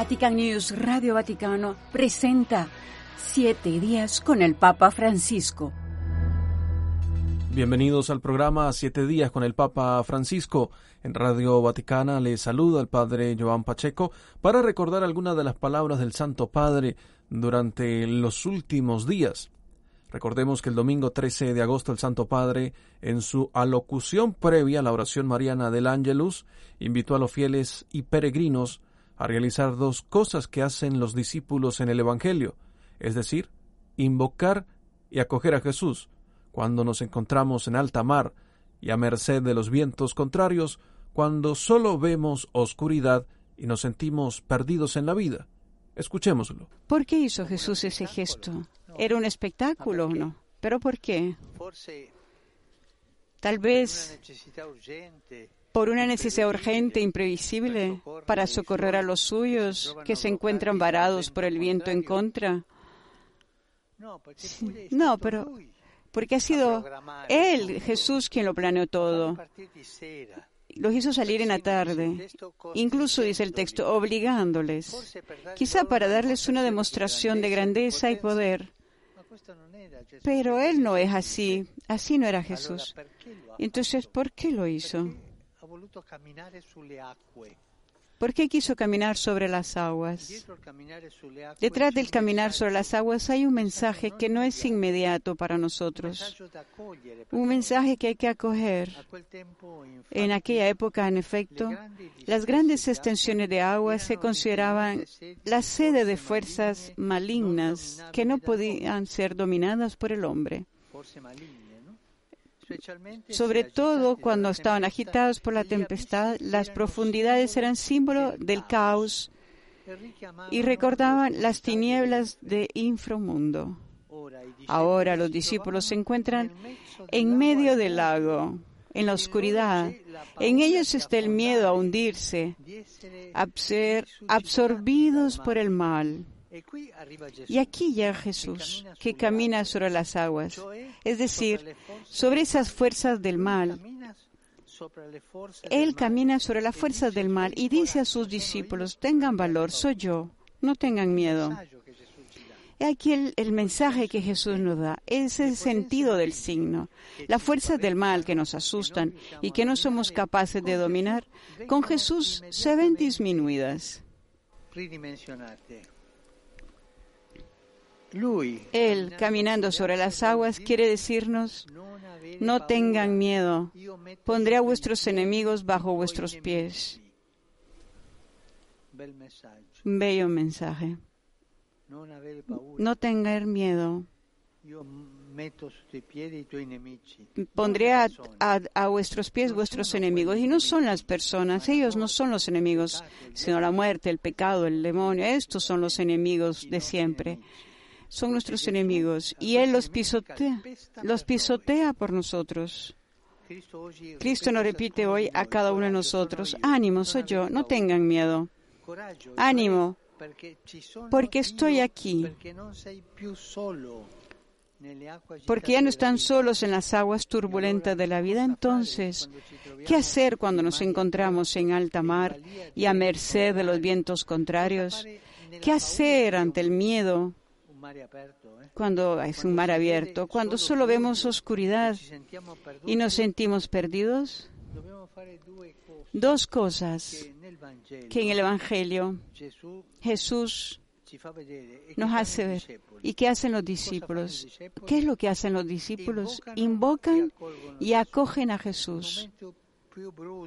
Vatican News Radio Vaticano presenta Siete días con el Papa Francisco. Bienvenidos al programa Siete días con el Papa Francisco. En Radio Vaticana le saluda el Padre Joan Pacheco para recordar algunas de las palabras del Santo Padre durante los últimos días. Recordemos que el domingo 13 de agosto el Santo Padre, en su alocución previa a la oración mariana del Ángelus, invitó a los fieles y peregrinos a realizar dos cosas que hacen los discípulos en el Evangelio, es decir, invocar y acoger a Jesús cuando nos encontramos en alta mar y a merced de los vientos contrarios, cuando solo vemos oscuridad y nos sentimos perdidos en la vida. Escuchémoslo. ¿Por qué hizo Jesús ese gesto? ¿Era un espectáculo o no? ¿Pero por qué? Tal vez por una necesidad urgente, imprevisible, para socorrer a los suyos que se encuentran varados por el viento en contra. No, pero porque ha sido Él, Jesús, quien lo planeó todo. Los hizo salir en la tarde, incluso dice el texto, obligándoles, quizá para darles una demostración de grandeza y poder. Pero Él no es así, así no era Jesús. Entonces, ¿por qué lo hizo? ¿Por qué quiso caminar sobre las aguas? Detrás del caminar sobre las aguas hay un mensaje que no es inmediato para nosotros. Un mensaje que hay que acoger. En aquella época, en efecto, las grandes extensiones de agua se consideraban la sede de fuerzas malignas que no podían ser dominadas por el hombre sobre todo cuando estaban agitados por la tempestad, las profundidades eran símbolo del caos y recordaban las tinieblas de inframundo. Ahora los discípulos se encuentran en medio del lago, en la oscuridad. En ellos está el miedo a hundirse, a ser absorbidos por el mal. Y aquí llega Jesús, que camina sobre las aguas, es decir, sobre esas fuerzas del mal. Él camina sobre las fuerzas del mal y dice a sus discípulos, tengan valor, soy yo, no tengan miedo. Y aquí el, el, mensaje que Jesús nos da, es el sentido del signo. Las fuerzas del mal que nos asustan y que no somos capaces de dominar, con Jesús se ven disminuidas. Él, caminando sobre las aguas, quiere decirnos, no tengan miedo, pondré a vuestros enemigos bajo vuestros pies. Bello mensaje. No tengan miedo. Pondré a, a, vuestros pies vuestros enemigos. Y no son las personas, ellos no son los enemigos, sino la muerte, el pecado, el demonio. Estos son los enemigos de siempre son nuestros enemigos y Él los pisotea, los pisotea por nosotros. Cristo nos repite hoy a cada uno de nosotros, ánimo, soy yo, no tengan miedo. Ánimo, porque estoy aquí. Porque ya no están solos en las aguas turbulentas de la vida. Entonces, ¿qué hacer cuando nos encontramos en alta mar y a merced de los vientos contrarios? ¿Qué hacer ante el miedo? Cuando es un mar abierto, cuando solo vemos oscuridad y nos sentimos perdidos, dos cosas que en el Evangelio Jesús nos hace ver. ¿Y qué hacen los discípulos? ¿Qué es lo que hacen los discípulos? Invocan y acogen a Jesús.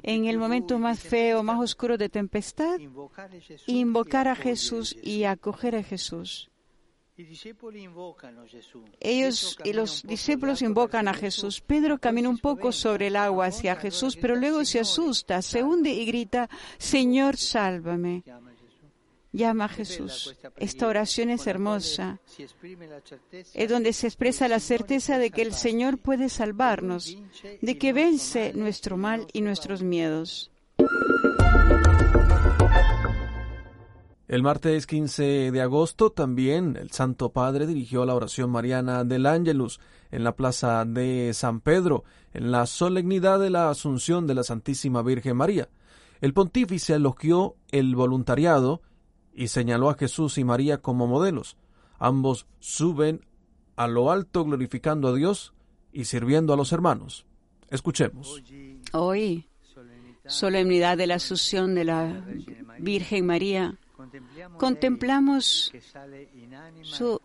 En el momento más feo, más oscuro de tempestad, invocar a Jesús y acoger a Jesús. Ellos y los discípulos invocan a Jesús. Pedro camina un poco sobre el agua hacia Jesús, pero luego se asusta, se hunde y grita, Señor, sálvame. Llama a Jesús. Esta oración es hermosa. Es donde se expresa la certeza de que el Señor puede salvarnos, de que vence nuestro mal y nuestros miedos. El martes 15 de agosto también el Santo Padre dirigió la oración mariana del Ángelus en la plaza de San Pedro, en la solemnidad de la Asunción de la Santísima Virgen María. El pontífice elogió el voluntariado y señaló a Jesús y María como modelos. Ambos suben a lo alto glorificando a Dios y sirviendo a los hermanos. Escuchemos. Hoy, solemnidad de la Asunción de la Virgen María, contemplamos su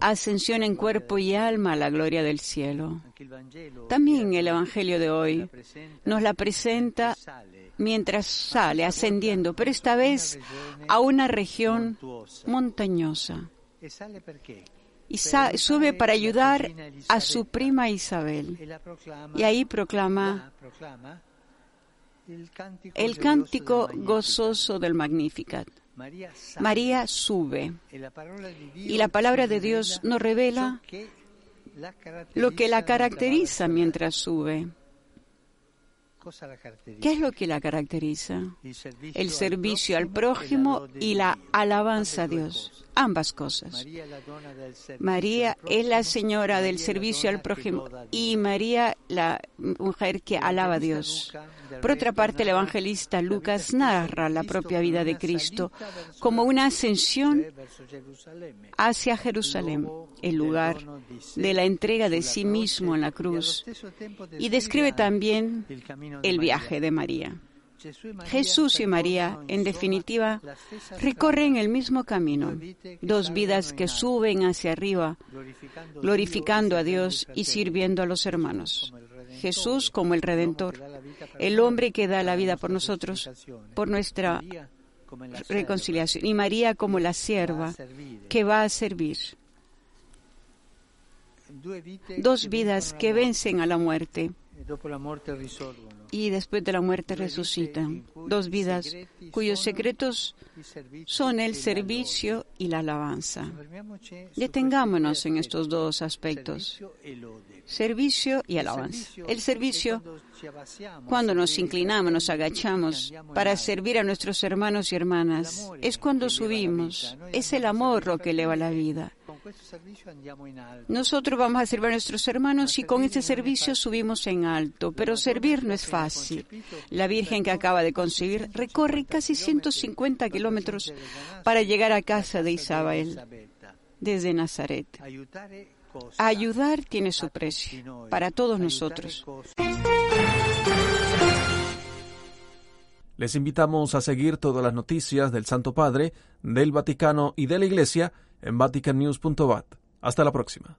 ascensión en cuerpo y alma a la gloria del cielo. También el Evangelio de hoy nos la presenta mientras sale ascendiendo, pero esta vez a una región montañosa. Y sube para ayudar a su prima Isabel. Y ahí proclama el cántico gozoso del Magnificat. María sube. Y la palabra de Dios nos revela lo que la caracteriza mientras sube. ¿Qué es lo que la caracteriza? El servicio al prójimo y la alabanza a Dios. Ambas cosas. María es la señora del servicio al prójimo y María la mujer que alaba a Dios. Por otra parte, el evangelista Lucas narra la propia vida de Cristo como una ascensión hacia Jerusalén, el lugar de la entrega de sí mismo en la cruz, y describe también el viaje de María. Jesús y María, en definitiva, recorren el mismo camino, dos vidas que suben hacia arriba, glorificando a Dios y sirviendo a los hermanos. Jesús como el Redentor, el hombre que da la vida por nosotros, por nuestra reconciliación, y María como la sierva que va a servir. Dos vidas que vencen a la muerte y después de la muerte resucitan. Dos vidas cuyos secretos son el servicio y la alabanza. Detengámonos en estos dos aspectos. Servicio y alabanza. El servicio, cuando nos inclinamos, nos agachamos para servir a nuestros hermanos y hermanas, es cuando subimos. Es el amor lo que eleva la vida. Nosotros vamos a servir a nuestros hermanos y con este servicio subimos en alto, pero servir no es fácil. La Virgen que acaba de concebir recorre casi 150 kilómetros para llegar a casa de Isabel desde Nazaret. Ayudar tiene su precio para todos nosotros. Les invitamos a seguir todas las noticias del Santo Padre, del Vaticano y de la Iglesia en vaticannews.bat. Hasta la próxima.